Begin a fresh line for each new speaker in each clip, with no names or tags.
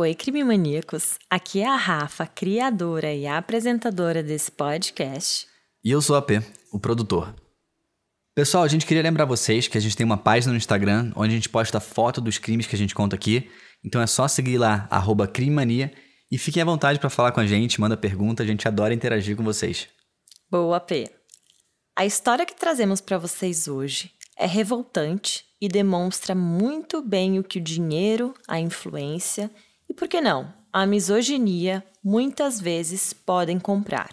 Oi, crime maníacos. Aqui é a Rafa, criadora e apresentadora desse podcast.
E eu sou a P, o produtor. Pessoal, a gente queria lembrar vocês que a gente tem uma página no Instagram onde a gente posta foto dos crimes que a gente conta aqui. Então é só seguir lá, arroba crimemania, e fiquem à vontade para falar com a gente, manda pergunta, a gente adora interagir com vocês.
Boa, P. A história que trazemos para vocês hoje é revoltante e demonstra muito bem o que o dinheiro, a influência e, por que não, a misoginia muitas vezes podem comprar.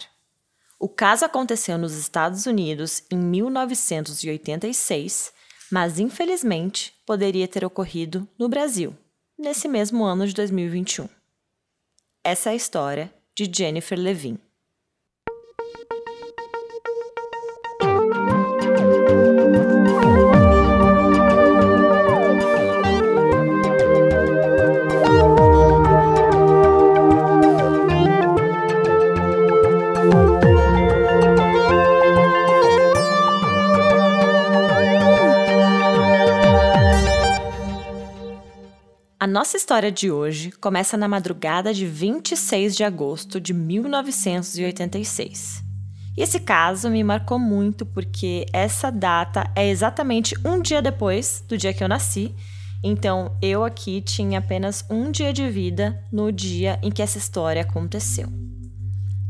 O caso aconteceu nos Estados Unidos em 1986, mas infelizmente poderia ter ocorrido no Brasil, nesse mesmo ano de 2021. Essa é a história de Jennifer Levin. A nossa história de hoje começa na madrugada de 26 de agosto de 1986. E esse caso me marcou muito porque essa data é exatamente um dia depois do dia que eu nasci. Então eu aqui tinha apenas um dia de vida no dia em que essa história aconteceu.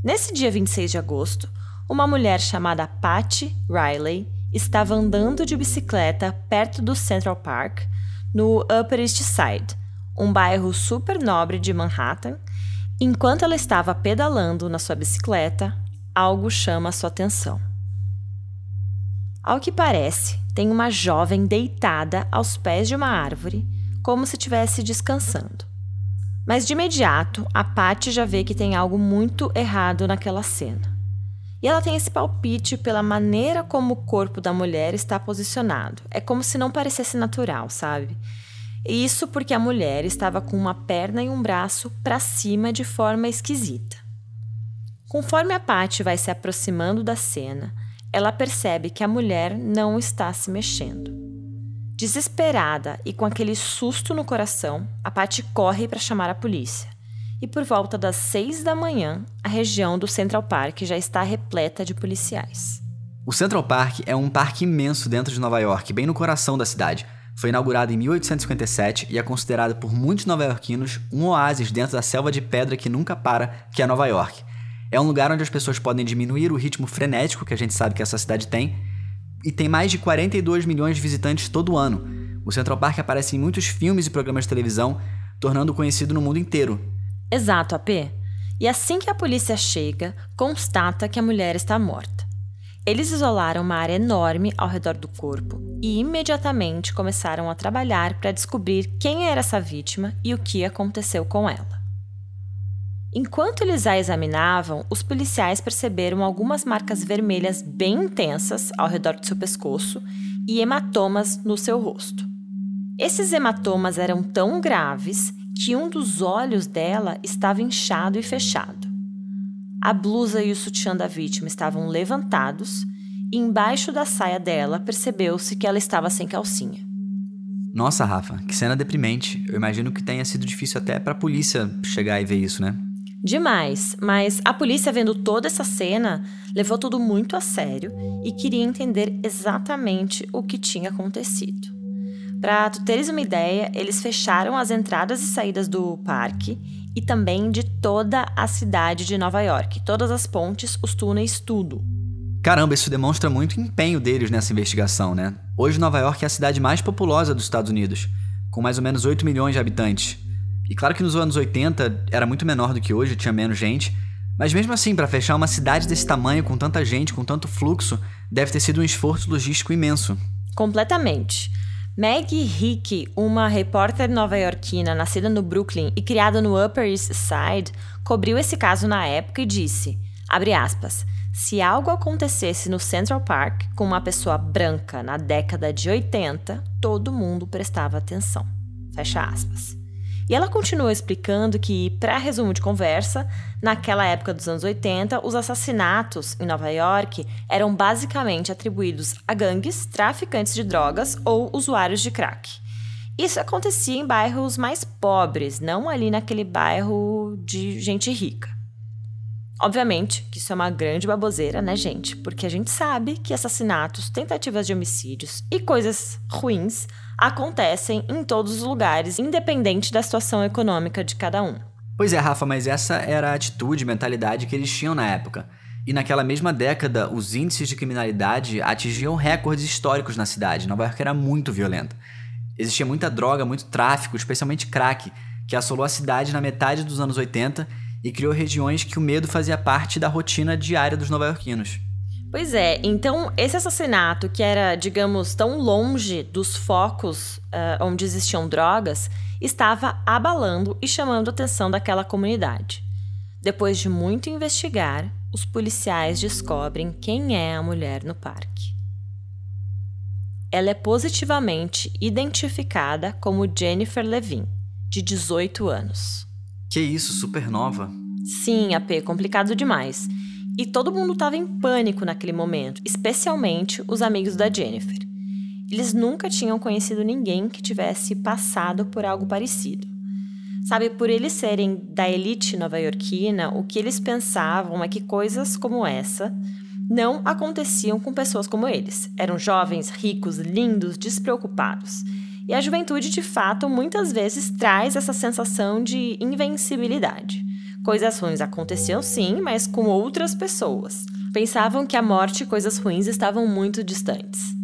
Nesse dia 26 de agosto, uma mulher chamada Patty Riley estava andando de bicicleta perto do Central Park, no Upper East Side um bairro super nobre de Manhattan, enquanto ela estava pedalando na sua bicicleta, algo chama sua atenção. Ao que parece, tem uma jovem deitada aos pés de uma árvore, como se estivesse descansando. Mas de imediato, a Patty já vê que tem algo muito errado naquela cena. E ela tem esse palpite pela maneira como o corpo da mulher está posicionado. É como se não parecesse natural, sabe? Isso porque a mulher estava com uma perna e um braço para cima de forma esquisita. Conforme a Patty vai se aproximando da cena, ela percebe que a mulher não está se mexendo. Desesperada e com aquele susto no coração, a Patty corre para chamar a polícia. E por volta das seis da manhã, a região do Central Park já está repleta de policiais.
O Central Park é um parque imenso dentro de Nova York, bem no coração da cidade foi inaugurada em 1857 e é considerada por muitos nova-iorquinos um oásis dentro da selva de pedra que nunca para, que é Nova York. É um lugar onde as pessoas podem diminuir o ritmo frenético que a gente sabe que essa cidade tem, e tem mais de 42 milhões de visitantes todo ano. O Central Park aparece em muitos filmes e programas de televisão, tornando-o conhecido no mundo inteiro.
Exato, AP. E assim que a polícia chega, constata que a mulher está morta. Eles isolaram uma área enorme ao redor do corpo e imediatamente começaram a trabalhar para descobrir quem era essa vítima e o que aconteceu com ela. Enquanto eles a examinavam, os policiais perceberam algumas marcas vermelhas bem intensas ao redor do seu pescoço e hematomas no seu rosto. Esses hematomas eram tão graves que um dos olhos dela estava inchado e fechado. A blusa e o sutiã da vítima estavam levantados e embaixo da saia dela percebeu-se que ela estava sem calcinha.
Nossa, Rafa, que cena deprimente. Eu imagino que tenha sido difícil até para a polícia chegar e ver isso, né?
Demais, mas a polícia, vendo toda essa cena, levou tudo muito a sério e queria entender exatamente o que tinha acontecido. Para tu teres uma ideia, eles fecharam as entradas e saídas do parque e também de toda a cidade de Nova York. Todas as pontes, os túneis, tudo.
Caramba, isso demonstra muito empenho deles nessa investigação, né? Hoje Nova York é a cidade mais populosa dos Estados Unidos, com mais ou menos 8 milhões de habitantes. E claro que nos anos 80 era muito menor do que hoje, tinha menos gente, mas mesmo assim, para fechar uma cidade desse tamanho, com tanta gente, com tanto fluxo, deve ter sido um esforço logístico imenso.
Completamente. Maggie Hickey, uma repórter nova-iorquina nascida no Brooklyn e criada no Upper East Side, cobriu esse caso na época e disse, aspas, se algo acontecesse no Central Park com uma pessoa branca na década de 80, todo mundo prestava atenção. Fecha aspas. E ela continua explicando que, para resumo de conversa, naquela época dos anos 80, os assassinatos em Nova York eram basicamente atribuídos a gangues, traficantes de drogas ou usuários de crack. Isso acontecia em bairros mais pobres, não ali naquele bairro de gente rica. Obviamente que isso é uma grande baboseira, né, gente? Porque a gente sabe que assassinatos, tentativas de homicídios e coisas ruins acontecem em todos os lugares, independente da situação econômica de cada um.
Pois é, Rafa, mas essa era a atitude, mentalidade que eles tinham na época. E naquela mesma década, os índices de criminalidade atingiam recordes históricos na cidade. Nova York era muito violenta. Existia muita droga, muito tráfico, especialmente crack, que assolou a cidade na metade dos anos 80 e criou regiões que o medo fazia parte da rotina diária dos nova-iorquinos.
Pois é, então esse assassinato, que era, digamos, tão longe dos focos uh, onde existiam drogas, estava abalando e chamando a atenção daquela comunidade. Depois de muito investigar, os policiais descobrem quem é a mulher no parque. Ela é positivamente identificada como Jennifer Levin, de 18 anos.
Que isso, super nova.
Sim, AP, complicado demais. E todo mundo estava em pânico naquele momento, especialmente os amigos da Jennifer. Eles nunca tinham conhecido ninguém que tivesse passado por algo parecido. Sabe, por eles serem da elite nova-iorquina, o que eles pensavam é que coisas como essa não aconteciam com pessoas como eles. Eram jovens, ricos, lindos, despreocupados. E a juventude, de fato, muitas vezes traz essa sensação de invencibilidade. Coisas ruins aconteciam sim, mas com outras pessoas. Pensavam que a morte e coisas ruins estavam muito distantes.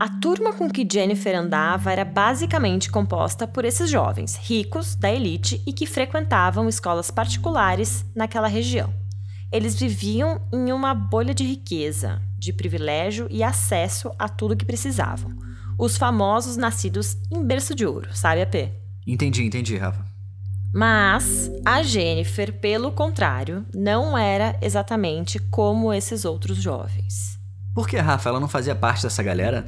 A turma com que Jennifer andava era basicamente composta por esses jovens, ricos, da elite e que frequentavam escolas particulares naquela região. Eles viviam em uma bolha de riqueza, de privilégio e acesso a tudo que precisavam os famosos nascidos em berço de ouro, sabe, AP?
Entendi, entendi, Rafa.
Mas a Jennifer, pelo contrário, não era exatamente como esses outros jovens.
Por que, Rafa? Ela não fazia parte dessa galera?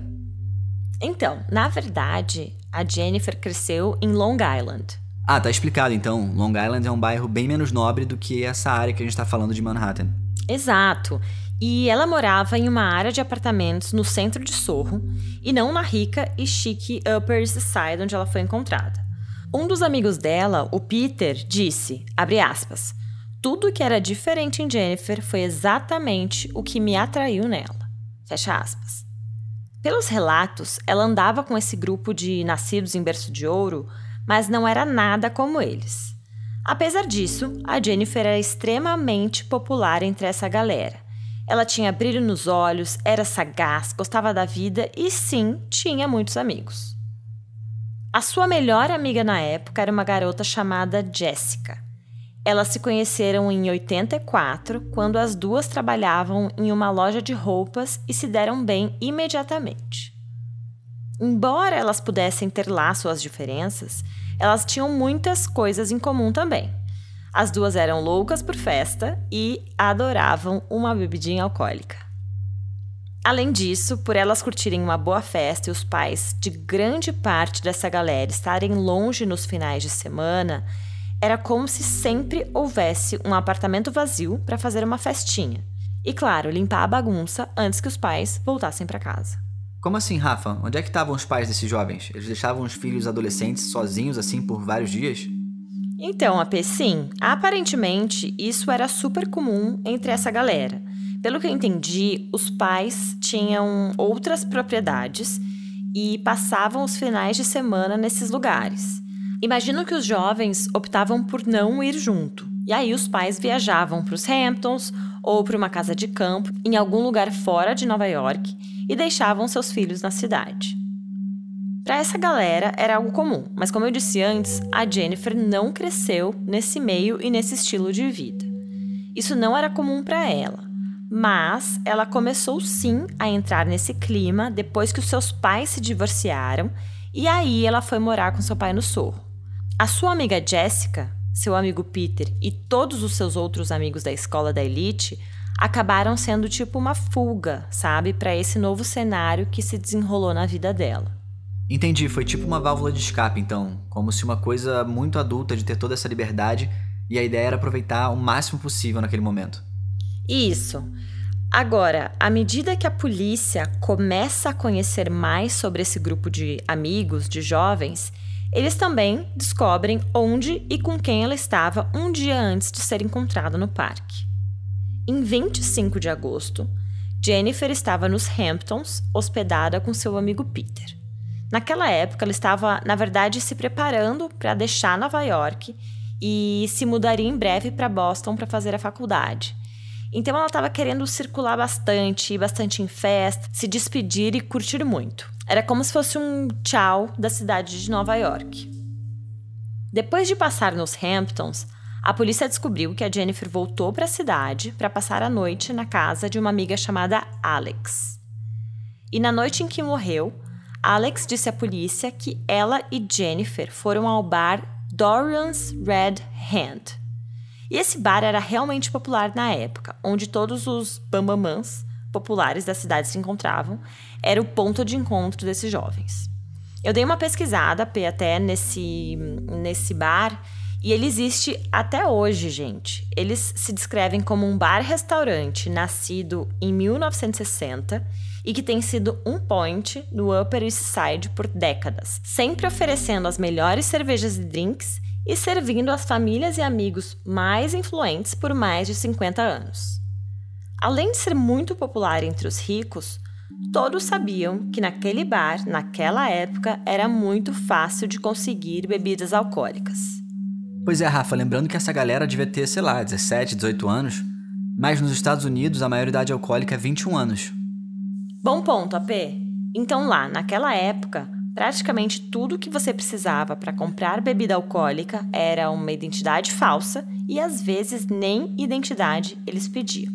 Então, na verdade, a Jennifer cresceu em Long Island.
Ah, tá explicado então. Long Island é um bairro bem menos nobre do que essa área que a gente tá falando de Manhattan.
Exato. E ela morava em uma área de apartamentos no centro de Sorro e não na rica e chique Upper East Side onde ela foi encontrada. Um dos amigos dela, o Peter, disse, aspas, tudo que era diferente em Jennifer foi exatamente o que me atraiu nela. Fecha aspas. Pelos relatos, ela andava com esse grupo de nascidos em berço de ouro, mas não era nada como eles. Apesar disso, a Jennifer era extremamente popular entre essa galera. Ela tinha brilho nos olhos, era sagaz, gostava da vida e sim, tinha muitos amigos. A sua melhor amiga na época era uma garota chamada Jessica. Elas se conheceram em 84, quando as duas trabalhavam em uma loja de roupas e se deram bem imediatamente. Embora elas pudessem ter lá suas diferenças, elas tinham muitas coisas em comum também. As duas eram loucas por festa e adoravam uma bebidinha alcoólica. Além disso, por elas curtirem uma boa festa e os pais de grande parte dessa galera estarem longe nos finais de semana, era como se sempre houvesse um apartamento vazio para fazer uma festinha. E claro, limpar a bagunça antes que os pais voltassem para casa.
Como assim, Rafa? Onde é que estavam os pais desses jovens? Eles deixavam os filhos adolescentes sozinhos assim por vários dias?
Então, AP, sim. Aparentemente, isso era super comum entre essa galera. Pelo que eu entendi, os pais tinham outras propriedades e passavam os finais de semana nesses lugares. Imagino que os jovens optavam por não ir junto. E aí os pais viajavam para os Hamptons ou para uma casa de campo em algum lugar fora de Nova York e deixavam seus filhos na cidade. Para essa galera era algo comum, mas como eu disse antes, a Jennifer não cresceu nesse meio e nesse estilo de vida. Isso não era comum para ela, mas ela começou sim a entrar nesse clima depois que os seus pais se divorciaram e aí ela foi morar com seu pai no Sorro. A sua amiga Jessica, seu amigo Peter e todos os seus outros amigos da escola da elite acabaram sendo tipo uma fuga, sabe, para esse novo cenário que se desenrolou na vida dela.
Entendi, foi tipo uma válvula de escape, então. Como se uma coisa muito adulta de ter toda essa liberdade e a ideia era aproveitar o máximo possível naquele momento.
Isso. Agora, à medida que a polícia começa a conhecer mais sobre esse grupo de amigos, de jovens, eles também descobrem onde e com quem ela estava um dia antes de ser encontrada no parque. Em 25 de agosto, Jennifer estava nos Hamptons, hospedada com seu amigo Peter. Naquela época, ela estava, na verdade, se preparando para deixar Nova York e se mudaria em breve para Boston para fazer a faculdade. Então ela estava querendo circular bastante, ir bastante em festa, se despedir e curtir muito. Era como se fosse um tchau da cidade de Nova York. Depois de passar nos Hamptons, a polícia descobriu que a Jennifer voltou para a cidade para passar a noite na casa de uma amiga chamada Alex. E na noite em que morreu, Alex disse à polícia que ela e Jennifer foram ao bar Dorian's Red Hand e esse bar era realmente popular na época, onde todos os bambamãs populares da cidade se encontravam, era o ponto de encontro desses jovens. Eu dei uma pesquisada até nesse, nesse bar e ele existe até hoje, gente. Eles se descrevem como um bar-restaurante nascido em 1960 e que tem sido um point no Upper East Side por décadas, sempre oferecendo as melhores cervejas e drinks e servindo as famílias e amigos mais influentes por mais de 50 anos. Além de ser muito popular entre os ricos, todos sabiam que naquele bar, naquela época, era muito fácil de conseguir bebidas alcoólicas.
Pois é, Rafa, lembrando que essa galera devia ter, sei lá, 17, 18 anos, mas nos Estados Unidos a maioridade alcoólica é 21 anos.
Bom ponto, AP. Então lá, naquela época, Praticamente tudo que você precisava para comprar bebida alcoólica era uma identidade falsa e às vezes nem identidade eles pediam.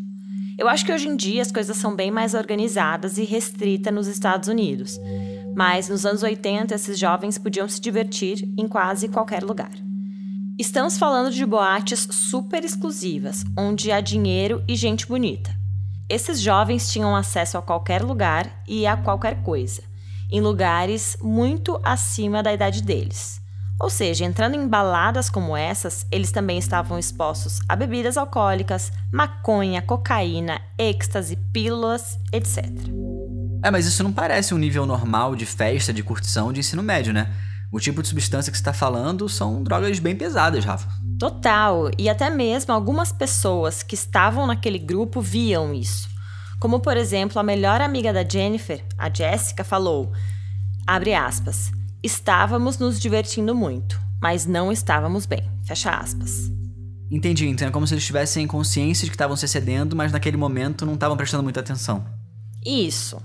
Eu acho que hoje em dia as coisas são bem mais organizadas e restritas nos Estados Unidos, mas nos anos 80 esses jovens podiam se divertir em quase qualquer lugar. Estamos falando de boates super exclusivas, onde há dinheiro e gente bonita. Esses jovens tinham acesso a qualquer lugar e a qualquer coisa em lugares muito acima da idade deles. Ou seja, entrando em baladas como essas, eles também estavam expostos a bebidas alcoólicas, maconha, cocaína, êxtase, pílulas, etc.
É, mas isso não parece um nível normal de festa, de curtição de ensino médio, né? O tipo de substância que você está falando são drogas bem pesadas, Rafa.
Total, e até mesmo algumas pessoas que estavam naquele grupo viam isso. Como, por exemplo, a melhor amiga da Jennifer, a Jessica, falou: abre aspas, estávamos nos divertindo muito, mas não estávamos bem. Fecha aspas.
Entendi, então é como se eles tivessem consciência de que estavam se excedendo, mas naquele momento não estavam prestando muita atenção.
Isso.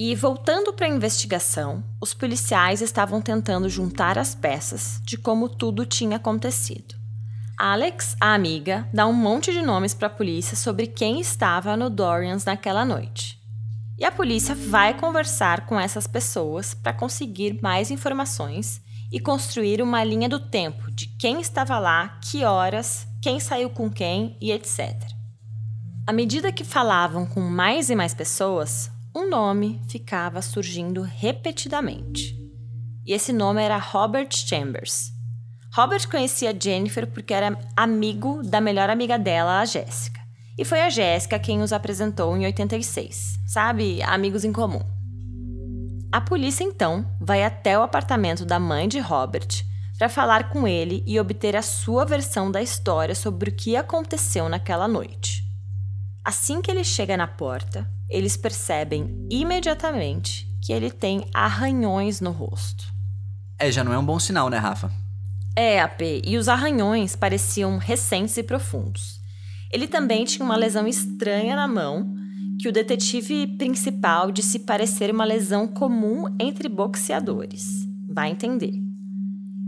E voltando para a investigação, os policiais estavam tentando juntar as peças de como tudo tinha acontecido. Alex, a amiga, dá um monte de nomes para a polícia sobre quem estava no Dorians naquela noite. E a polícia vai conversar com essas pessoas para conseguir mais informações e construir uma linha do tempo de quem estava lá, que horas, quem saiu com quem e etc. À medida que falavam com mais e mais pessoas, um nome ficava surgindo repetidamente. E esse nome era Robert Chambers. Robert conhecia Jennifer porque era amigo da melhor amiga dela, a Jéssica. E foi a Jéssica quem os apresentou em 86. Sabe, amigos em comum. A polícia então vai até o apartamento da mãe de Robert para falar com ele e obter a sua versão da história sobre o que aconteceu naquela noite. Assim que ele chega na porta, eles percebem imediatamente que ele tem arranhões no rosto.
É, já não é um bom sinal, né, Rafa?
É, AP, e os arranhões pareciam recentes e profundos. Ele também tinha uma lesão estranha na mão, que o detetive principal disse parecer uma lesão comum entre boxeadores. Vai entender.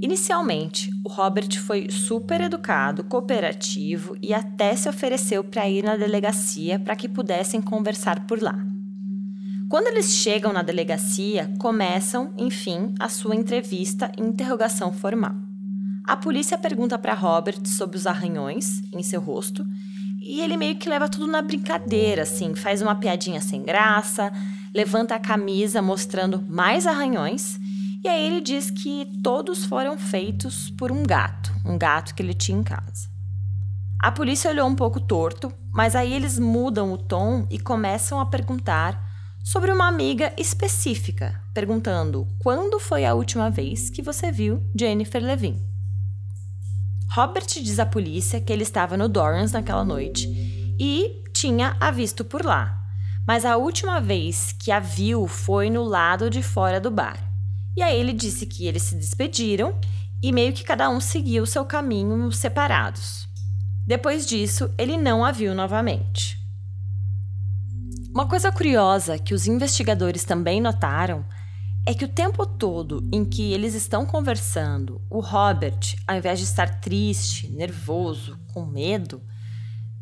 Inicialmente, o Robert foi super educado, cooperativo e até se ofereceu para ir na delegacia para que pudessem conversar por lá. Quando eles chegam na delegacia, começam, enfim, a sua entrevista e interrogação formal. A polícia pergunta para Robert sobre os arranhões em seu rosto e ele meio que leva tudo na brincadeira, assim, faz uma piadinha sem graça, levanta a camisa mostrando mais arranhões e aí ele diz que todos foram feitos por um gato, um gato que ele tinha em casa. A polícia olhou um pouco torto, mas aí eles mudam o tom e começam a perguntar sobre uma amiga específica, perguntando quando foi a última vez que você viu Jennifer Levin. Robert diz à polícia que ele estava no Dorrance naquela noite e tinha a visto por lá, mas a última vez que a viu foi no lado de fora do bar. E aí ele disse que eles se despediram e meio que cada um seguiu seu caminho separados. Depois disso, ele não a viu novamente. Uma coisa curiosa que os investigadores também notaram é que o tempo todo em que eles estão conversando, o Robert, ao invés de estar triste, nervoso, com medo,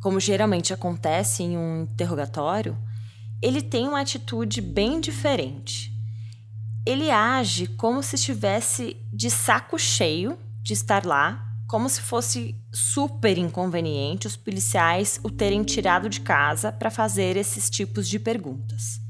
como geralmente acontece em um interrogatório, ele tem uma atitude bem diferente. Ele age como se estivesse de saco cheio de estar lá, como se fosse super inconveniente os policiais o terem tirado de casa para fazer esses tipos de perguntas.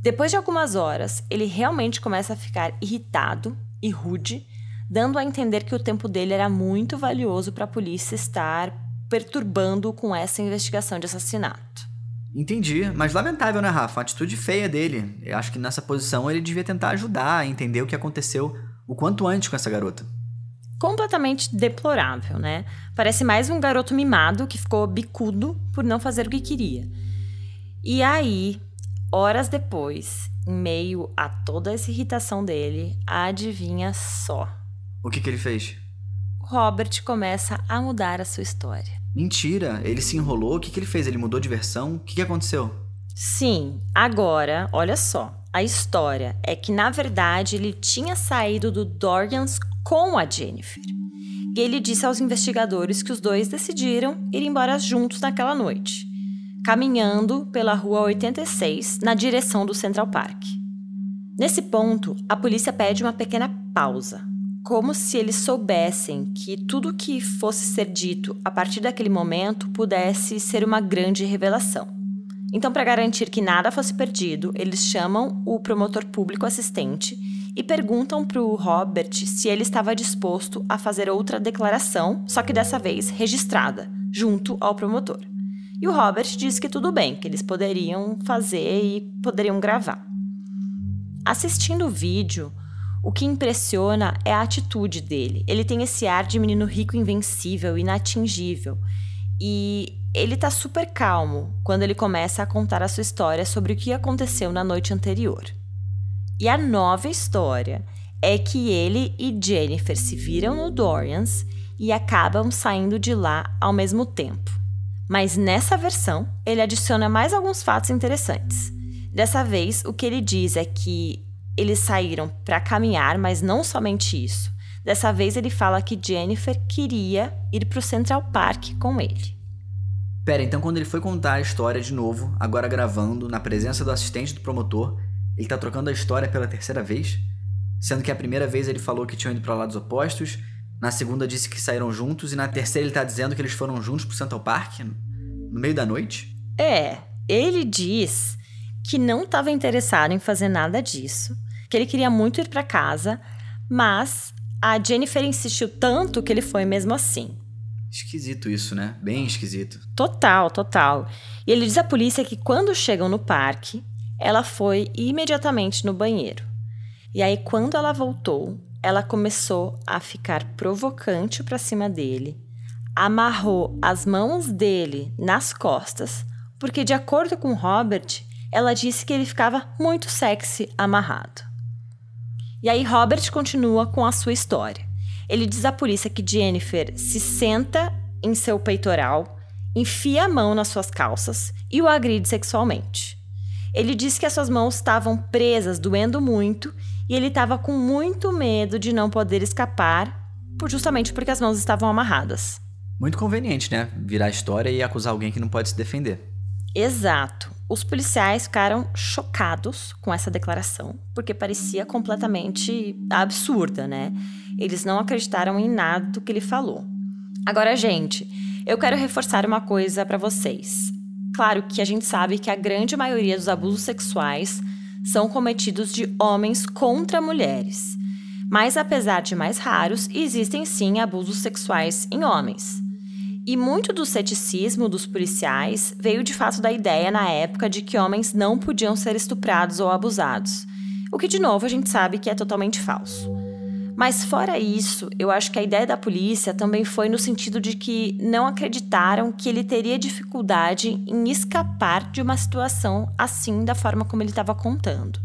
Depois de algumas horas, ele realmente começa a ficar irritado e rude, dando a entender que o tempo dele era muito valioso para a polícia estar perturbando com essa investigação de assassinato.
Entendi, mas lamentável, né, Rafa? Uma atitude feia dele. Eu acho que nessa posição ele devia tentar ajudar a entender o que aconteceu o quanto antes com essa garota.
Completamente deplorável, né? Parece mais um garoto mimado que ficou bicudo por não fazer o que queria. E aí, horas depois, em meio a toda essa irritação dele, adivinha só.
O que, que ele fez?
Robert começa a mudar a sua história.
Mentira, ele se enrolou. O que, que ele fez? Ele mudou de versão? O que, que aconteceu?
Sim, agora, olha só. A história é que, na verdade, ele tinha saído do Dorians com a Jennifer. E ele disse aos investigadores que os dois decidiram ir embora juntos naquela noite, caminhando pela rua 86 na direção do Central Park. Nesse ponto, a polícia pede uma pequena pausa como se eles soubessem que tudo que fosse ser dito a partir daquele momento pudesse ser uma grande revelação. Então, para garantir que nada fosse perdido, eles chamam o promotor público assistente e perguntam para o Robert se ele estava disposto a fazer outra declaração, só que dessa vez registrada, junto ao promotor. E o Robert diz que tudo bem, que eles poderiam fazer e poderiam gravar. Assistindo o vídeo, o que impressiona é a atitude dele. Ele tem esse ar de menino rico, invencível, inatingível. E ele tá super calmo quando ele começa a contar a sua história sobre o que aconteceu na noite anterior. E a nova história é que ele e Jennifer se viram no Dorians e acabam saindo de lá ao mesmo tempo. Mas nessa versão, ele adiciona mais alguns fatos interessantes. Dessa vez, o que ele diz é que eles saíram para caminhar, mas não somente isso. Dessa vez ele fala que Jennifer queria ir para o Central Park com ele.
Pera, então quando ele foi contar a história de novo, agora gravando, na presença do assistente do promotor, ele tá trocando a história pela terceira vez? Sendo que a primeira vez ele falou que tinham ido para lados opostos, na segunda disse que saíram juntos e na terceira ele tá dizendo que eles foram juntos pro Central Park no meio da noite?
É, ele diz que não estava interessado em fazer nada disso que ele queria muito ir para casa, mas a Jennifer insistiu tanto que ele foi mesmo assim.
Esquisito isso, né? Bem esquisito.
Total, total. E ele diz à polícia que quando chegam no parque, ela foi imediatamente no banheiro. E aí, quando ela voltou, ela começou a ficar provocante para cima dele, amarrou as mãos dele nas costas, porque, de acordo com Robert, ela disse que ele ficava muito sexy amarrado. E aí Robert continua com a sua história. Ele diz à polícia que Jennifer se senta em seu peitoral, enfia a mão nas suas calças e o agride sexualmente. Ele diz que as suas mãos estavam presas, doendo muito, e ele estava com muito medo de não poder escapar, justamente porque as mãos estavam amarradas.
Muito conveniente, né? Virar a história e acusar alguém que não pode se defender.
Exato. Os policiais ficaram chocados com essa declaração, porque parecia completamente absurda, né? Eles não acreditaram em nada do que ele falou. Agora, gente, eu quero reforçar uma coisa para vocês. Claro que a gente sabe que a grande maioria dos abusos sexuais são cometidos de homens contra mulheres. Mas apesar de mais raros, existem sim abusos sexuais em homens. E muito do ceticismo dos policiais veio de fato da ideia na época de que homens não podiam ser estuprados ou abusados. O que, de novo, a gente sabe que é totalmente falso. Mas fora isso, eu acho que a ideia da polícia também foi no sentido de que não acreditaram que ele teria dificuldade em escapar de uma situação assim da forma como ele estava contando.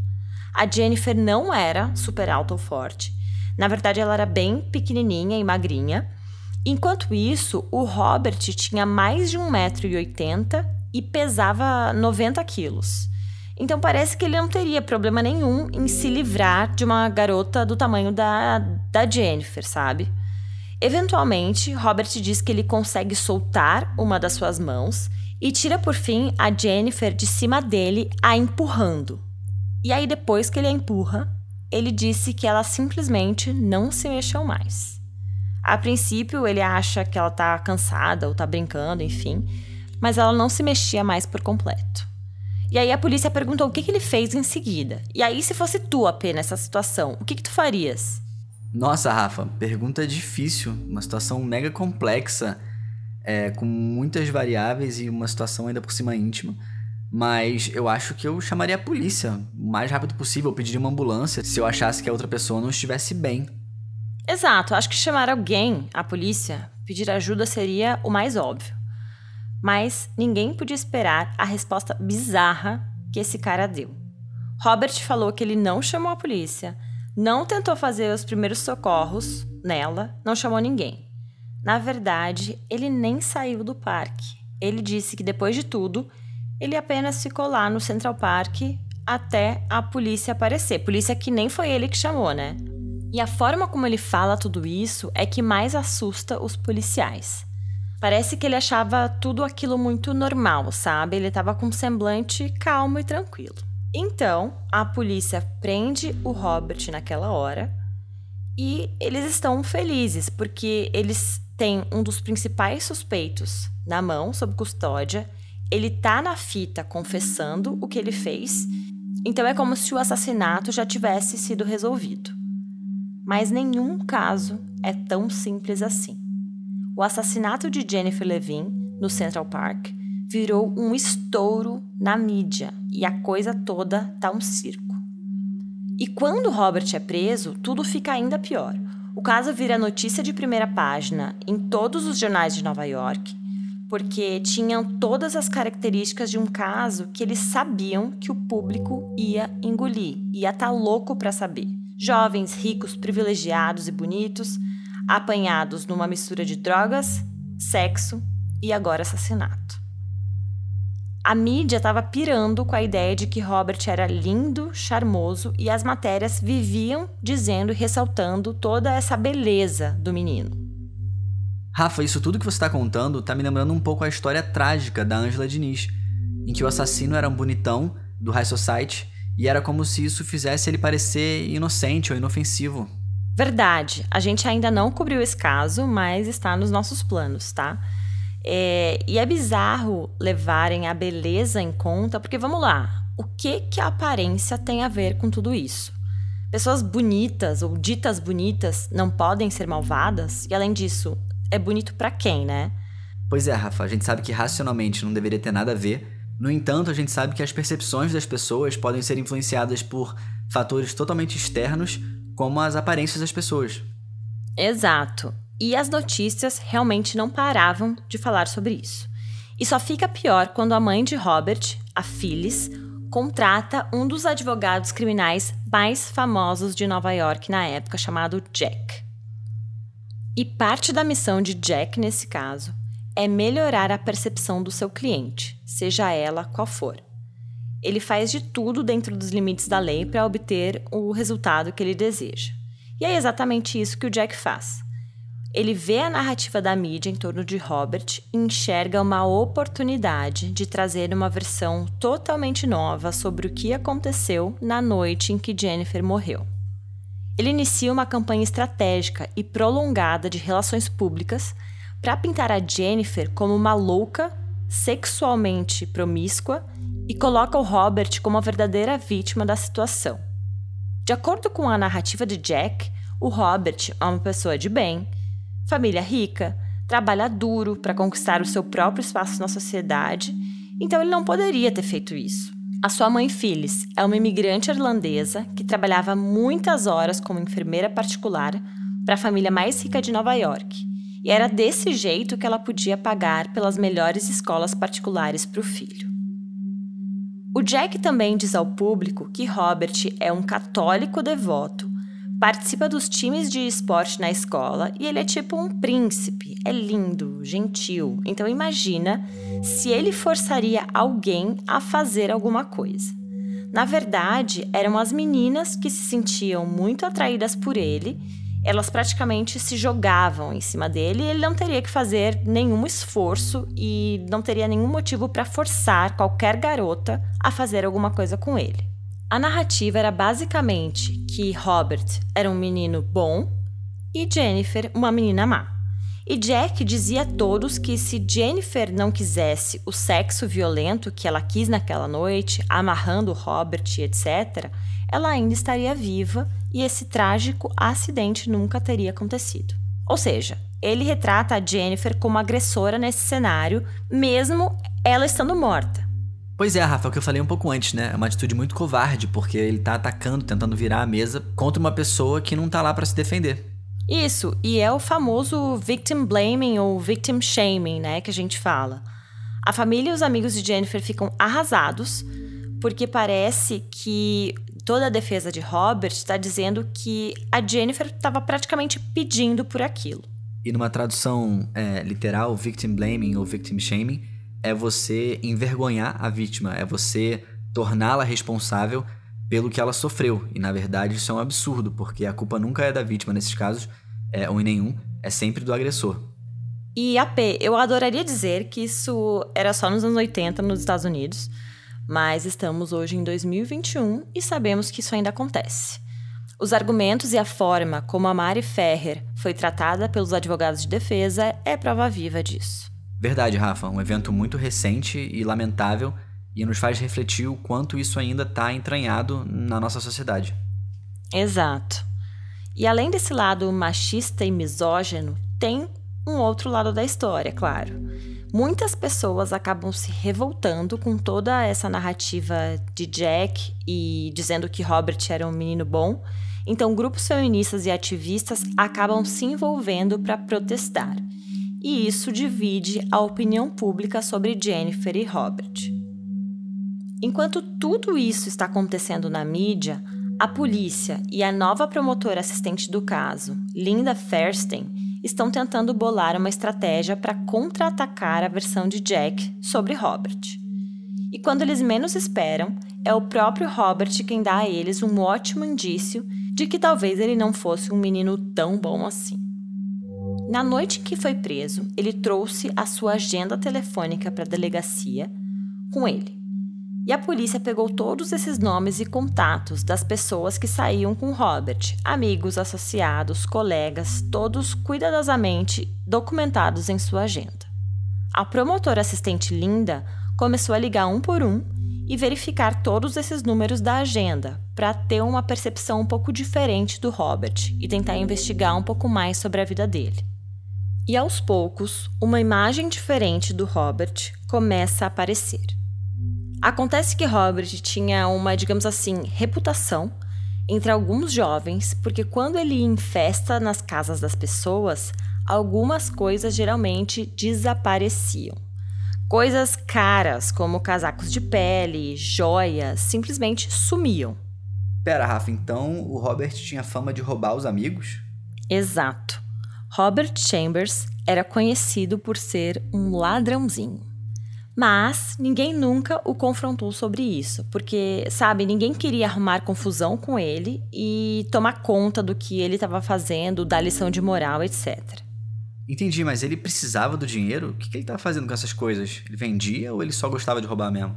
A Jennifer não era super alta ou forte. Na verdade, ela era bem pequenininha e magrinha. Enquanto isso, o Robert tinha mais de 1,80m e pesava 90 quilos. Então parece que ele não teria problema nenhum em se livrar de uma garota do tamanho da, da Jennifer, sabe? Eventualmente, Robert diz que ele consegue soltar uma das suas mãos e tira por fim a Jennifer de cima dele, a empurrando. E aí, depois que ele a empurra, ele disse que ela simplesmente não se mexeu mais. A princípio, ele acha que ela tá cansada ou tá brincando, enfim, mas ela não se mexia mais por completo. E aí a polícia perguntou o que, que ele fez em seguida. E aí, se fosse tu apenas nessa situação, o que, que tu farias?
Nossa, Rafa, pergunta difícil. Uma situação mega complexa, é, com muitas variáveis e uma situação ainda por cima íntima. Mas eu acho que eu chamaria a polícia o mais rápido possível, eu pediria uma ambulância se eu achasse que a outra pessoa não estivesse bem.
Exato, acho que chamar alguém, a polícia, pedir ajuda seria o mais óbvio. Mas ninguém podia esperar a resposta bizarra que esse cara deu. Robert falou que ele não chamou a polícia, não tentou fazer os primeiros socorros nela, não chamou ninguém. Na verdade, ele nem saiu do parque. Ele disse que depois de tudo, ele apenas ficou lá no Central Park até a polícia aparecer. Polícia que nem foi ele que chamou, né? E a forma como ele fala tudo isso é que mais assusta os policiais. Parece que ele achava tudo aquilo muito normal, sabe? Ele estava com um semblante calmo e tranquilo. Então, a polícia prende o Robert naquela hora e eles estão felizes porque eles têm um dos principais suspeitos na mão, sob custódia. Ele tá na fita confessando o que ele fez. Então é como se o assassinato já tivesse sido resolvido. Mas nenhum caso é tão simples assim. O assassinato de Jennifer Levine, no Central Park, virou um estouro na mídia e a coisa toda tá um circo. E quando Robert é preso, tudo fica ainda pior. O caso vira notícia de primeira página em todos os jornais de Nova York, porque tinham todas as características de um caso que eles sabiam que o público ia engolir, ia estar tá louco para saber. Jovens, ricos, privilegiados e bonitos apanhados numa mistura de drogas, sexo e agora assassinato. A mídia estava pirando com a ideia de que Robert era lindo, charmoso e as matérias viviam dizendo e ressaltando toda essa beleza do menino.
Rafa, isso tudo que você está contando está me lembrando um pouco a história trágica da Angela Diniz, em que o assassino era um bonitão do High Society e era como se isso fizesse ele parecer inocente ou inofensivo.
Verdade, a gente ainda não cobriu esse caso, mas está nos nossos planos, tá? É, e é bizarro levarem a beleza em conta, porque vamos lá, o que que a aparência tem a ver com tudo isso? Pessoas bonitas ou ditas bonitas não podem ser malvadas? E além disso, é bonito para quem, né?
Pois é, Rafa, a gente sabe que racionalmente não deveria ter nada a ver. No entanto, a gente sabe que as percepções das pessoas podem ser influenciadas por fatores totalmente externos como as aparências das pessoas.
Exato. E as notícias realmente não paravam de falar sobre isso. E só fica pior quando a mãe de Robert, a Phyllis, contrata um dos advogados criminais mais famosos de Nova York na época, chamado Jack. E parte da missão de Jack nesse caso é melhorar a percepção do seu cliente, seja ela qual for ele faz de tudo dentro dos limites da lei para obter o resultado que ele deseja. E é exatamente isso que o Jack faz. Ele vê a narrativa da mídia em torno de Robert e enxerga uma oportunidade de trazer uma versão totalmente nova sobre o que aconteceu na noite em que Jennifer morreu. Ele inicia uma campanha estratégica e prolongada de relações públicas para pintar a Jennifer como uma louca, sexualmente promíscua e coloca o Robert como a verdadeira vítima da situação. De acordo com a narrativa de Jack, o Robert é uma pessoa de bem, família rica, trabalha duro para conquistar o seu próprio espaço na sociedade, então ele não poderia ter feito isso. A sua mãe Phyllis é uma imigrante irlandesa que trabalhava muitas horas como enfermeira particular para a família mais rica de Nova York. E era desse jeito que ela podia pagar pelas melhores escolas particulares para o filho. O Jack também diz ao público que Robert é um católico devoto participa dos times de esporte na escola e ele é tipo um príncipe. É lindo, gentil. Então imagina se ele forçaria alguém a fazer alguma coisa. Na verdade, eram as meninas que se sentiam muito atraídas por ele. Elas praticamente se jogavam em cima dele e ele não teria que fazer nenhum esforço e não teria nenhum motivo para forçar qualquer garota a fazer alguma coisa com ele. A narrativa era basicamente que Robert era um menino bom e Jennifer uma menina má. E Jack dizia a todos que se Jennifer não quisesse o sexo violento que ela quis naquela noite, amarrando Robert etc., ela ainda estaria viva e esse trágico acidente nunca teria acontecido. Ou seja, ele retrata a Jennifer como agressora nesse cenário, mesmo ela estando morta.
Pois é, Rafa, é o que eu falei um pouco antes, né? É uma atitude muito covarde, porque ele tá atacando, tentando virar a mesa contra uma pessoa que não tá lá para se defender.
Isso, e é o famoso victim blaming ou victim shaming, né, que a gente fala. A família e os amigos de Jennifer ficam arrasados, porque parece que toda a defesa de Robert está dizendo que a Jennifer estava praticamente pedindo por aquilo.
E numa tradução é, literal, victim blaming ou victim shaming é você envergonhar a vítima, é você torná-la responsável pelo que ela sofreu. E na verdade isso é um absurdo, porque a culpa nunca é da vítima nesses casos, é, ou em nenhum, é sempre do agressor.
E AP, eu adoraria dizer que isso era só nos anos 80 nos Estados Unidos, mas estamos hoje em 2021 e sabemos que isso ainda acontece. Os argumentos e a forma como a Mari Ferrer foi tratada pelos advogados de defesa é prova viva disso.
Verdade, Rafa, um evento muito recente e lamentável e nos faz refletir o quanto isso ainda está entranhado na nossa sociedade.
Exato. E além desse lado machista e misógino, tem um outro lado da história, claro. Muitas pessoas acabam se revoltando com toda essa narrativa de Jack e dizendo que Robert era um menino bom. Então, grupos feministas e ativistas acabam se envolvendo para protestar e isso divide a opinião pública sobre Jennifer e Robert. Enquanto tudo isso está acontecendo na mídia, a polícia e a nova promotora assistente do caso, Linda Fairstein, estão tentando bolar uma estratégia para contra-atacar a versão de Jack sobre Robert. E quando eles menos esperam, é o próprio Robert quem dá a eles um ótimo indício de que talvez ele não fosse um menino tão bom assim. Na noite em que foi preso, ele trouxe a sua agenda telefônica para a delegacia com ele. E a polícia pegou todos esses nomes e contatos das pessoas que saíam com Robert, amigos, associados, colegas, todos cuidadosamente documentados em sua agenda. A promotora assistente Linda começou a ligar um por um e verificar todos esses números da agenda para ter uma percepção um pouco diferente do Robert e tentar investigar um pouco mais sobre a vida dele. E aos poucos, uma imagem diferente do Robert começa a aparecer. Acontece que Robert tinha uma, digamos assim, reputação entre alguns jovens, porque quando ele ia em festa nas casas das pessoas, algumas coisas geralmente desapareciam. Coisas caras, como casacos de pele, joias, simplesmente sumiam.
Pera, Rafa, então o Robert tinha fama de roubar os amigos?
Exato. Robert Chambers era conhecido por ser um ladrãozinho. Mas ninguém nunca o confrontou sobre isso, porque, sabe, ninguém queria arrumar confusão com ele e tomar conta do que ele estava fazendo, da lição de moral, etc.
Entendi, mas ele precisava do dinheiro? O que, ele estava fazendo com essas coisas? Ele vendia ou ele só gostava de roubar mesmo?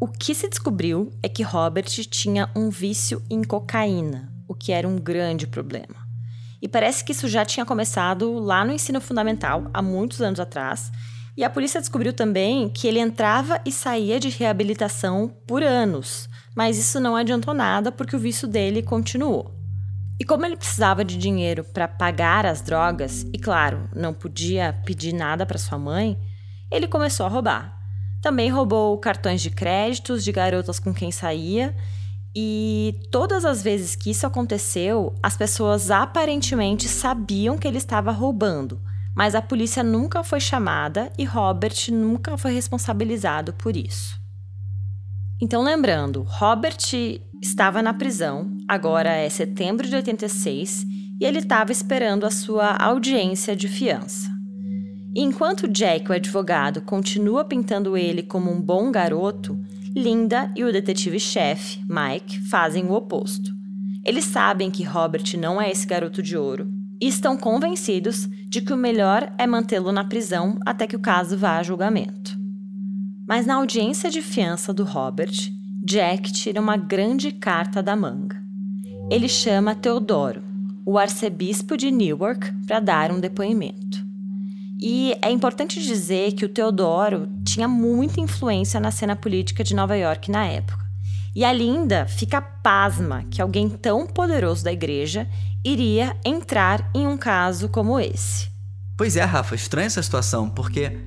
O que se descobriu é que Robert tinha um vício em cocaína, o que era um grande problema. E parece que isso já tinha começado lá no ensino fundamental, há muitos anos atrás. E a polícia descobriu também que ele entrava e saía de reabilitação por anos, mas isso não adiantou nada porque o vício dele continuou. E como ele precisava de dinheiro para pagar as drogas, e claro, não podia pedir nada para sua mãe, ele começou a roubar. Também roubou cartões de créditos de garotas com quem saía, e todas as vezes que isso aconteceu, as pessoas aparentemente sabiam que ele estava roubando, mas a polícia nunca foi chamada e Robert nunca foi responsabilizado por isso. Então, lembrando, Robert estava na prisão, agora é setembro de 86, e ele estava esperando a sua audiência de fiança. E enquanto Jack, o advogado, continua pintando ele como um bom garoto, Linda e o detetive-chefe, Mike, fazem o oposto. Eles sabem que Robert não é esse garoto de ouro e estão convencidos de que o melhor é mantê-lo na prisão até que o caso vá a julgamento. Mas na audiência de fiança do Robert, Jack tira uma grande carta da manga. Ele chama Teodoro, o arcebispo de Newark, para dar um depoimento. E é importante dizer que o Teodoro tinha muita influência na cena política de Nova York na época. E a Linda fica pasma que alguém tão poderoso da igreja iria entrar em um caso como esse.
Pois é, Rafa, estranha essa situação, porque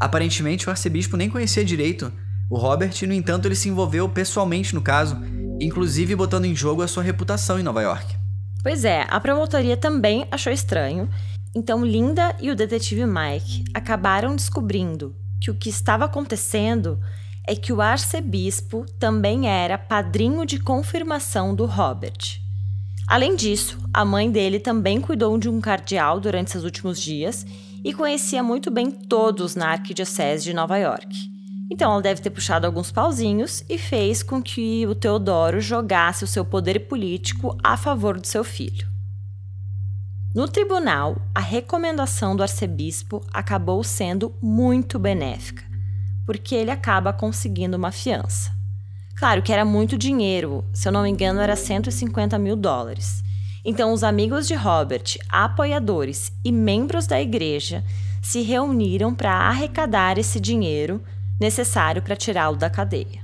Aparentemente, o arcebispo nem conhecia direito o Robert, e, no entanto, ele se envolveu pessoalmente no caso, inclusive botando em jogo a sua reputação em Nova York.
Pois é, a promotoria também achou estranho, então Linda e o detetive Mike acabaram descobrindo que o que estava acontecendo é que o arcebispo também era padrinho de confirmação do Robert. Além disso, a mãe dele também cuidou de um cardeal durante seus últimos dias e conhecia muito bem todos na Arquidiocese de Nova York. Então ela deve ter puxado alguns pauzinhos e fez com que o Teodoro jogasse o seu poder político a favor do seu filho. No tribunal, a recomendação do arcebispo acabou sendo muito benéfica, porque ele acaba conseguindo uma fiança. Claro que era muito dinheiro, se eu não me engano, era 150 mil dólares. Então, os amigos de Robert, apoiadores e membros da igreja se reuniram para arrecadar esse dinheiro necessário para tirá-lo da cadeia.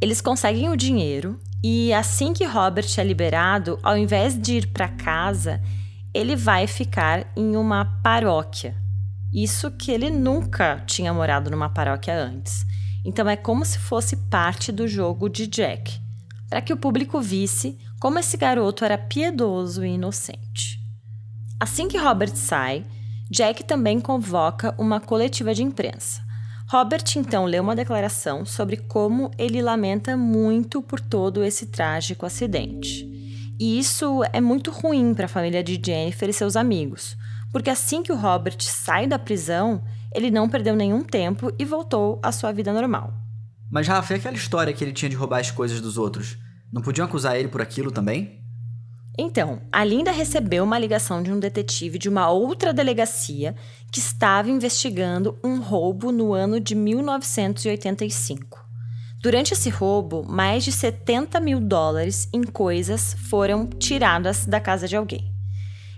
Eles conseguem o dinheiro e, assim que Robert é liberado, ao invés de ir para casa, ele vai ficar em uma paróquia. Isso que ele nunca tinha morado numa paróquia antes. Então é como se fosse parte do jogo de Jack, para que o público visse como esse garoto era piedoso e inocente. Assim que Robert sai, Jack também convoca uma coletiva de imprensa. Robert então lê uma declaração sobre como ele lamenta muito por todo esse trágico acidente. E isso é muito ruim para a família de Jennifer e seus amigos, porque assim que o Robert sai da prisão, ele não perdeu nenhum tempo e voltou à sua vida normal.
Mas Rafa, e aquela história que ele tinha de roubar as coisas dos outros? Não podiam acusar ele por aquilo também?
Então, a Linda recebeu uma ligação de um detetive de uma outra delegacia que estava investigando um roubo no ano de 1985. Durante esse roubo, mais de 70 mil dólares em coisas foram tiradas da casa de alguém.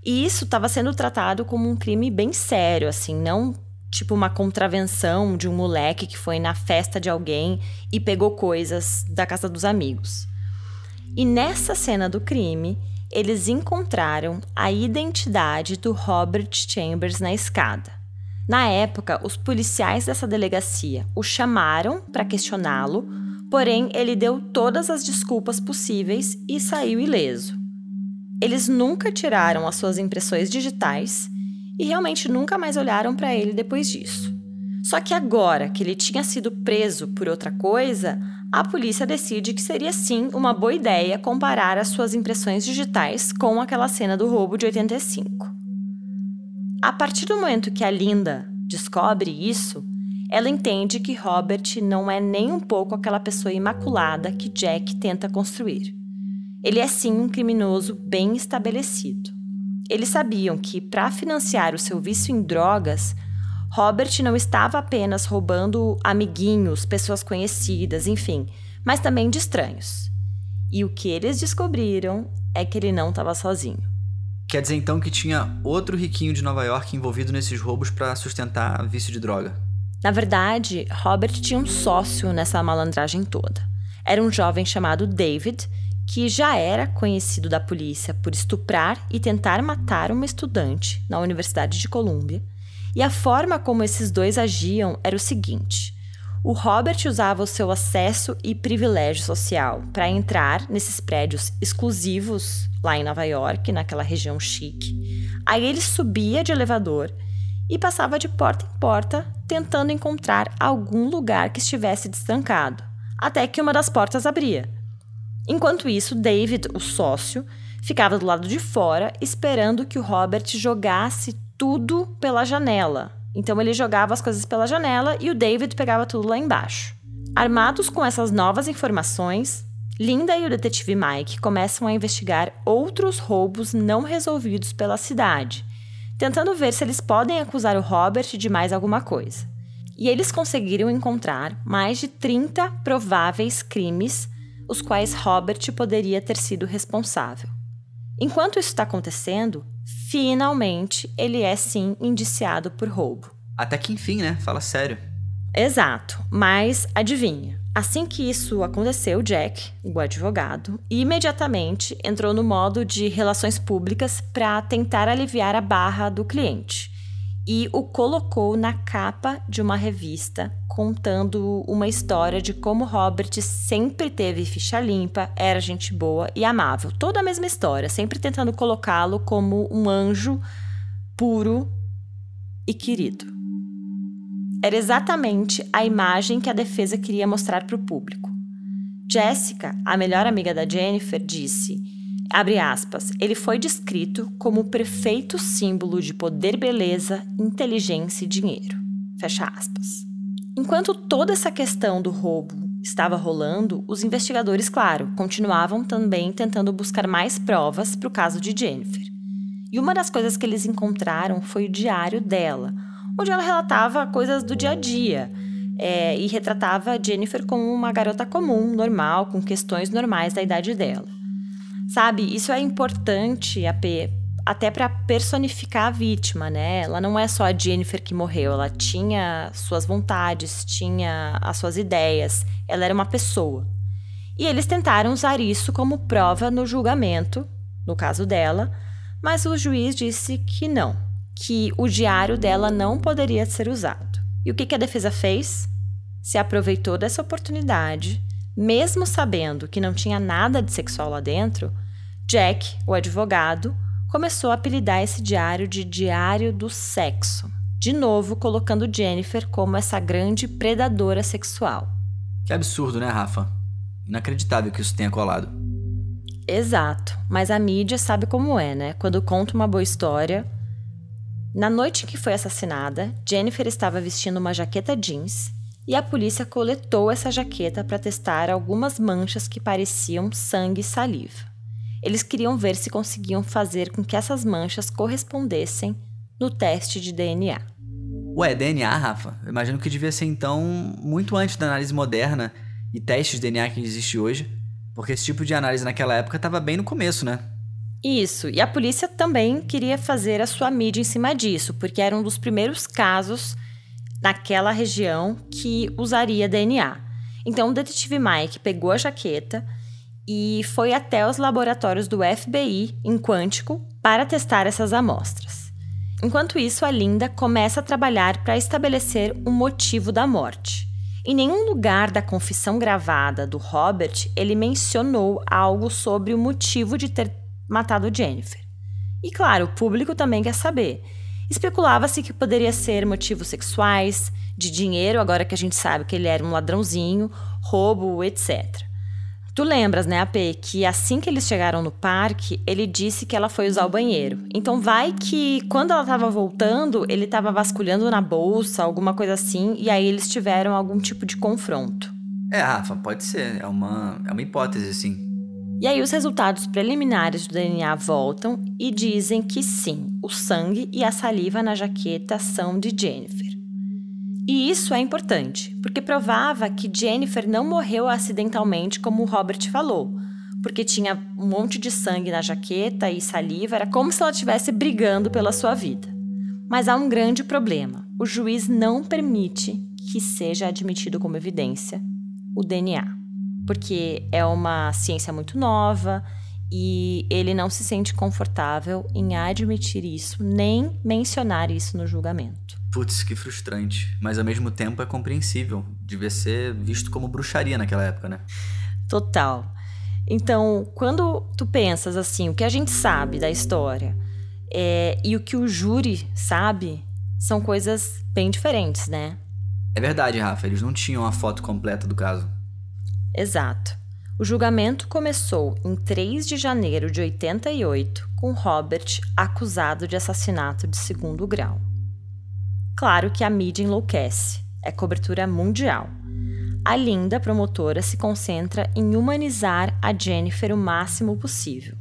E isso estava sendo tratado como um crime bem sério, assim, não tipo uma contravenção de um moleque que foi na festa de alguém e pegou coisas da casa dos amigos. E nessa cena do crime, eles encontraram a identidade do Robert Chambers na escada. Na época, os policiais dessa delegacia o chamaram para questioná-lo, porém ele deu todas as desculpas possíveis e saiu ileso. Eles nunca tiraram as suas impressões digitais e realmente nunca mais olharam para ele depois disso. Só que agora que ele tinha sido preso por outra coisa, a polícia decide que seria sim uma boa ideia comparar as suas impressões digitais com aquela cena do roubo de 85. A partir do momento que a Linda descobre isso, ela entende que Robert não é nem um pouco aquela pessoa imaculada que Jack tenta construir. Ele é sim um criminoso bem estabelecido. Eles sabiam que, para financiar o seu vício em drogas, Robert não estava apenas roubando amiguinhos, pessoas conhecidas, enfim, mas também de estranhos. E o que eles descobriram é que ele não estava sozinho.
Quer dizer então que tinha outro riquinho de Nova York envolvido nesses roubos para sustentar vício de droga?
Na verdade, Robert tinha um sócio nessa malandragem toda. Era um jovem chamado David, que já era conhecido da polícia por estuprar e tentar matar uma estudante na Universidade de Colômbia, e a forma como esses dois agiam era o seguinte: o Robert usava o seu acesso e privilégio social para entrar nesses prédios exclusivos lá em Nova York, naquela região chique. Aí ele subia de elevador e passava de porta em porta tentando encontrar algum lugar que estivesse destrancado, até que uma das portas abria. Enquanto isso, David, o sócio, ficava do lado de fora esperando que o Robert jogasse tudo pela janela. Então ele jogava as coisas pela janela e o David pegava tudo lá embaixo. Armados com essas novas informações, Linda e o detetive Mike começam a investigar outros roubos não resolvidos pela cidade, tentando ver se eles podem acusar o Robert de mais alguma coisa. E eles conseguiram encontrar mais de 30 prováveis crimes os quais Robert poderia ter sido responsável. Enquanto isso está acontecendo, finalmente ele é sim indiciado por roubo.
Até que enfim, né? Fala sério.
Exato, mas adivinha? Assim que isso aconteceu, Jack, o advogado, imediatamente entrou no modo de relações públicas para tentar aliviar a barra do cliente e o colocou na capa de uma revista contando uma história de como Robert sempre teve ficha limpa, era gente boa e amável. Toda a mesma história, sempre tentando colocá-lo como um anjo puro e querido. Era exatamente a imagem que a defesa queria mostrar para o público. Jessica, a melhor amiga da Jennifer, disse Abre aspas. Ele foi descrito como o perfeito símbolo de poder, beleza, inteligência e dinheiro. Fecha aspas. Enquanto toda essa questão do roubo estava rolando, os investigadores, claro, continuavam também tentando buscar mais provas para o caso de Jennifer. E uma das coisas que eles encontraram foi o diário dela, onde ela relatava coisas do dia a dia é, e retratava Jennifer como uma garota comum, normal, com questões normais da idade dela. Sabe, isso é importante, AP, até para personificar a vítima, né? Ela não é só a Jennifer que morreu, ela tinha suas vontades, tinha as suas ideias, ela era uma pessoa. E eles tentaram usar isso como prova no julgamento, no caso dela, mas o juiz disse que não, que o diário dela não poderia ser usado. E o que, que a defesa fez? Se aproveitou dessa oportunidade mesmo sabendo que não tinha nada de sexual lá dentro, Jack, o advogado, começou a apelidar esse diário de Diário do Sexo, de novo colocando Jennifer como essa grande predadora sexual.
Que absurdo, né, Rafa? Inacreditável que isso tenha colado.
Exato, mas a mídia sabe como é, né? Quando conta uma boa história. Na noite em que foi assassinada, Jennifer estava vestindo uma jaqueta jeans e a polícia coletou essa jaqueta para testar algumas manchas que pareciam sangue e saliva. Eles queriam ver se conseguiam fazer com que essas manchas correspondessem no teste de DNA.
Ué, DNA, Rafa? Eu imagino que devia ser então muito antes da análise moderna e testes de DNA que existe hoje, porque esse tipo de análise naquela época estava bem no começo, né?
Isso, e a polícia também queria fazer a sua mídia em cima disso, porque era um dos primeiros casos naquela região que usaria DNA. Então o detetive Mike pegou a jaqueta e foi até os laboratórios do FBI em Quântico para testar essas amostras. Enquanto isso, a Linda começa a trabalhar para estabelecer o motivo da morte. Em nenhum lugar da confissão gravada do Robert ele mencionou algo sobre o motivo de ter matado Jennifer. E claro, o público também quer saber. Especulava-se que poderia ser motivos sexuais, de dinheiro, agora que a gente sabe que ele era um ladrãozinho, roubo, etc. Tu lembras, né, AP, que assim que eles chegaram no parque, ele disse que ela foi usar o banheiro. Então vai que quando ela estava voltando, ele estava vasculhando na bolsa, alguma coisa assim, e aí eles tiveram algum tipo de confronto.
É, Rafa, pode ser. É uma, é uma hipótese, sim.
E aí os resultados preliminares do DNA voltam e dizem que sim, o sangue e a saliva na jaqueta são de Jennifer. E isso é importante, porque provava que Jennifer não morreu acidentalmente como o Robert falou, porque tinha um monte de sangue na jaqueta e saliva, era como se ela estivesse brigando pela sua vida. Mas há um grande problema: o juiz não permite que seja admitido como evidência o DNA porque é uma ciência muito nova e ele não se sente confortável em admitir isso, nem mencionar isso no julgamento.
Putz, que frustrante. Mas ao mesmo tempo é compreensível. Devia ser visto como bruxaria naquela época, né?
Total. Então, quando tu pensas assim, o que a gente sabe da história é, e o que o júri sabe, são coisas bem diferentes, né?
É verdade, Rafa. Eles não tinham a foto completa do caso.
Exato. O julgamento começou em 3 de janeiro de 88, com Robert acusado de assassinato de segundo grau. Claro que a mídia enlouquece, é cobertura mundial. A linda promotora se concentra em humanizar a Jennifer o máximo possível.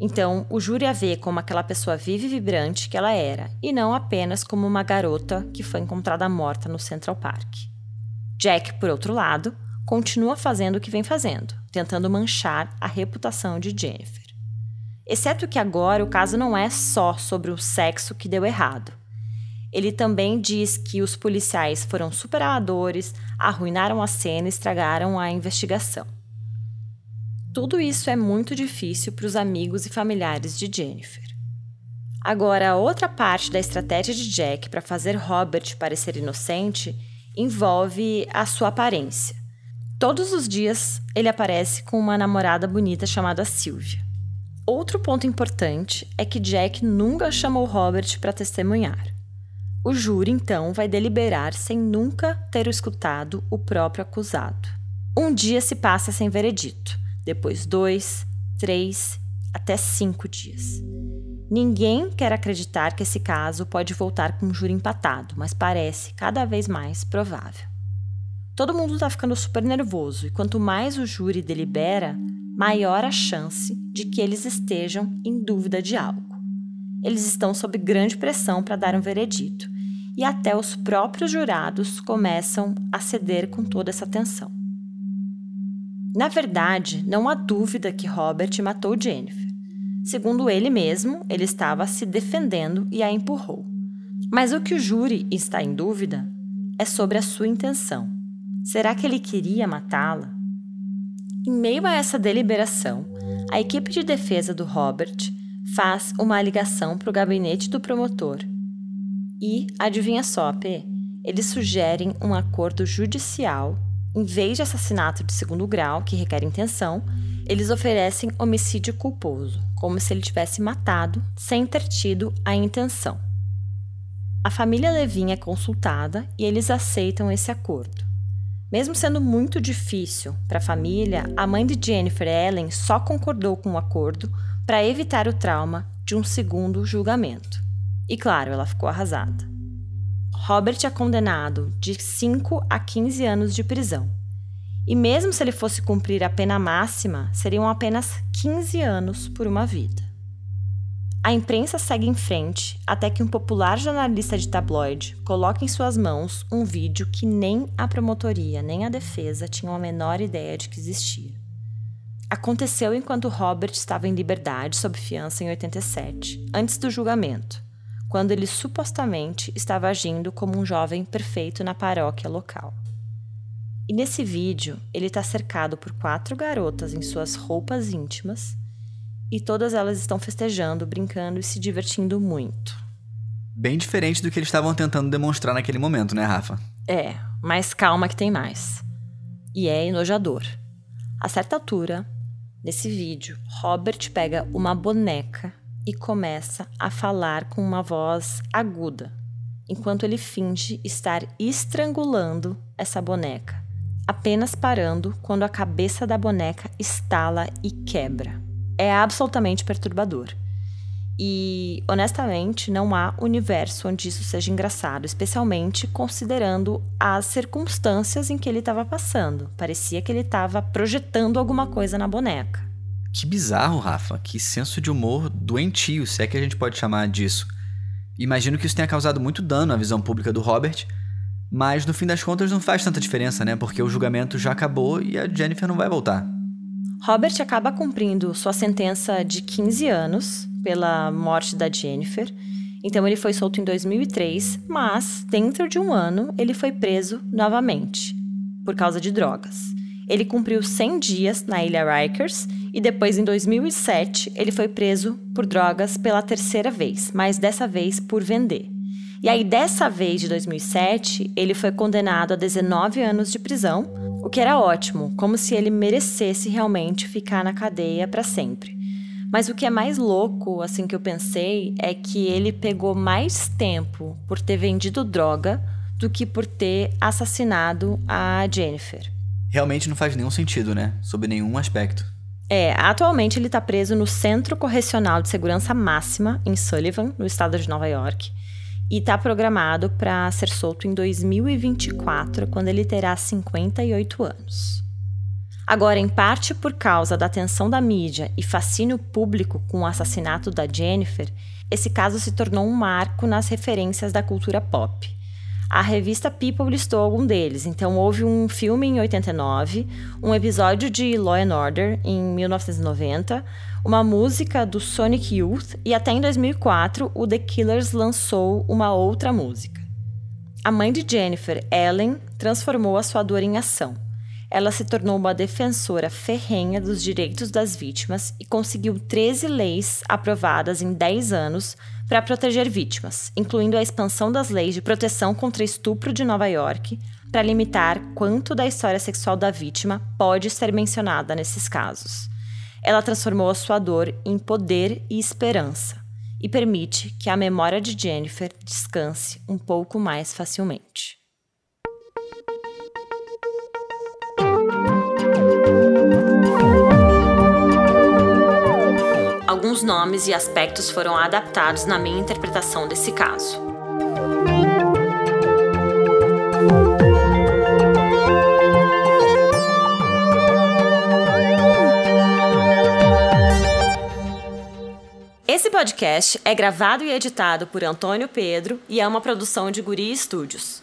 Então, o júri a vê como aquela pessoa viva e vibrante que ela era, e não apenas como uma garota que foi encontrada morta no Central Park. Jack, por outro lado, continua fazendo o que vem fazendo, tentando manchar a reputação de Jennifer. Exceto que agora o caso não é só sobre o sexo que deu errado. Ele também diz que os policiais foram super amadores, arruinaram a cena e estragaram a investigação. Tudo isso é muito difícil para os amigos e familiares de Jennifer. Agora, outra parte da estratégia de Jack para fazer Robert parecer inocente envolve a sua aparência. Todos os dias ele aparece com uma namorada bonita chamada Sylvia. Outro ponto importante é que Jack nunca chamou Robert para testemunhar. O júri então vai deliberar sem nunca ter escutado o próprio acusado. Um dia se passa sem veredito, depois dois, três, até cinco dias. Ninguém quer acreditar que esse caso pode voltar com um júri empatado, mas parece cada vez mais provável. Todo mundo está ficando super nervoso e quanto mais o júri delibera, maior a chance de que eles estejam em dúvida de algo. Eles estão sob grande pressão para dar um veredito e até os próprios jurados começam a ceder com toda essa tensão. Na verdade, não há dúvida que Robert matou Jennifer. Segundo ele mesmo, ele estava se defendendo e a empurrou. Mas o que o júri está em dúvida é sobre a sua intenção. Será que ele queria matá-la? Em meio a essa deliberação, a equipe de defesa do Robert faz uma ligação para o gabinete do promotor. E, adivinha só, P, eles sugerem um acordo judicial. Em vez de assassinato de segundo grau, que requer intenção, eles oferecem homicídio culposo, como se ele tivesse matado sem ter tido a intenção. A família Levin é consultada e eles aceitam esse acordo. Mesmo sendo muito difícil para a família, a mãe de Jennifer, Ellen, só concordou com o acordo para evitar o trauma de um segundo julgamento. E claro, ela ficou arrasada. Robert é condenado de 5 a 15 anos de prisão. E mesmo se ele fosse cumprir a pena máxima, seriam apenas 15 anos por uma vida. A imprensa segue em frente até que um popular jornalista de tabloide coloque em suas mãos um vídeo que nem a promotoria nem a defesa tinham a menor ideia de que existia. Aconteceu enquanto Robert estava em liberdade sob fiança em 87, antes do julgamento, quando ele supostamente estava agindo como um jovem perfeito na paróquia local. E nesse vídeo, ele está cercado por quatro garotas em suas roupas íntimas e todas elas estão festejando, brincando e se divertindo muito.
Bem diferente do que eles estavam tentando demonstrar naquele momento, né, Rafa?
É, mas calma que tem mais. E é enojador. A certa altura, nesse vídeo, Robert pega uma boneca e começa a falar com uma voz aguda, enquanto ele finge estar estrangulando essa boneca, apenas parando quando a cabeça da boneca estala e quebra é absolutamente perturbador. E, honestamente, não há universo onde isso seja engraçado, especialmente considerando as circunstâncias em que ele estava passando. Parecia que ele estava projetando alguma coisa na boneca.
Que bizarro, Rafa. Que senso de humor doentio, se é que a gente pode chamar disso. Imagino que isso tenha causado muito dano à visão pública do Robert, mas no fim das contas não faz tanta diferença, né? Porque o julgamento já acabou e a Jennifer não vai voltar.
Robert acaba cumprindo sua sentença de 15 anos pela morte da Jennifer. Então ele foi solto em 2003, mas dentro de um ano ele foi preso novamente por causa de drogas. Ele cumpriu 100 dias na ilha Rikers e depois, em 2007, ele foi preso por drogas pela terceira vez, mas dessa vez por vender. E aí, dessa vez de 2007, ele foi condenado a 19 anos de prisão, o que era ótimo, como se ele merecesse realmente ficar na cadeia para sempre. Mas o que é mais louco, assim que eu pensei, é que ele pegou mais tempo por ter vendido droga do que por ter assassinado a Jennifer.
Realmente não faz nenhum sentido, né? Sob nenhum aspecto.
É, atualmente ele está preso no Centro Correcional de Segurança Máxima, em Sullivan, no estado de Nova York, e está programado para ser solto em 2024, quando ele terá 58 anos. Agora, em parte por causa da atenção da mídia e fascínio público com o assassinato da Jennifer, esse caso se tornou um marco nas referências da cultura pop. A revista People listou algum deles, então houve um filme em 89, um episódio de Law and Order em 1990, uma música do Sonic Youth e até em 2004 o The Killers lançou uma outra música. A mãe de Jennifer, Ellen, transformou a sua dor em ação ela se tornou uma defensora ferrenha dos direitos das vítimas e conseguiu 13 leis aprovadas em 10 anos para proteger vítimas, incluindo a expansão das leis de proteção contra estupro de Nova York, para limitar quanto da história sexual da vítima pode ser mencionada nesses casos. Ela transformou a sua dor em poder e esperança e permite que a memória de Jennifer descanse um pouco mais facilmente. alguns nomes e aspectos foram adaptados na minha interpretação desse caso. Esse podcast é gravado e editado por Antônio Pedro e é uma produção de Guri Studios.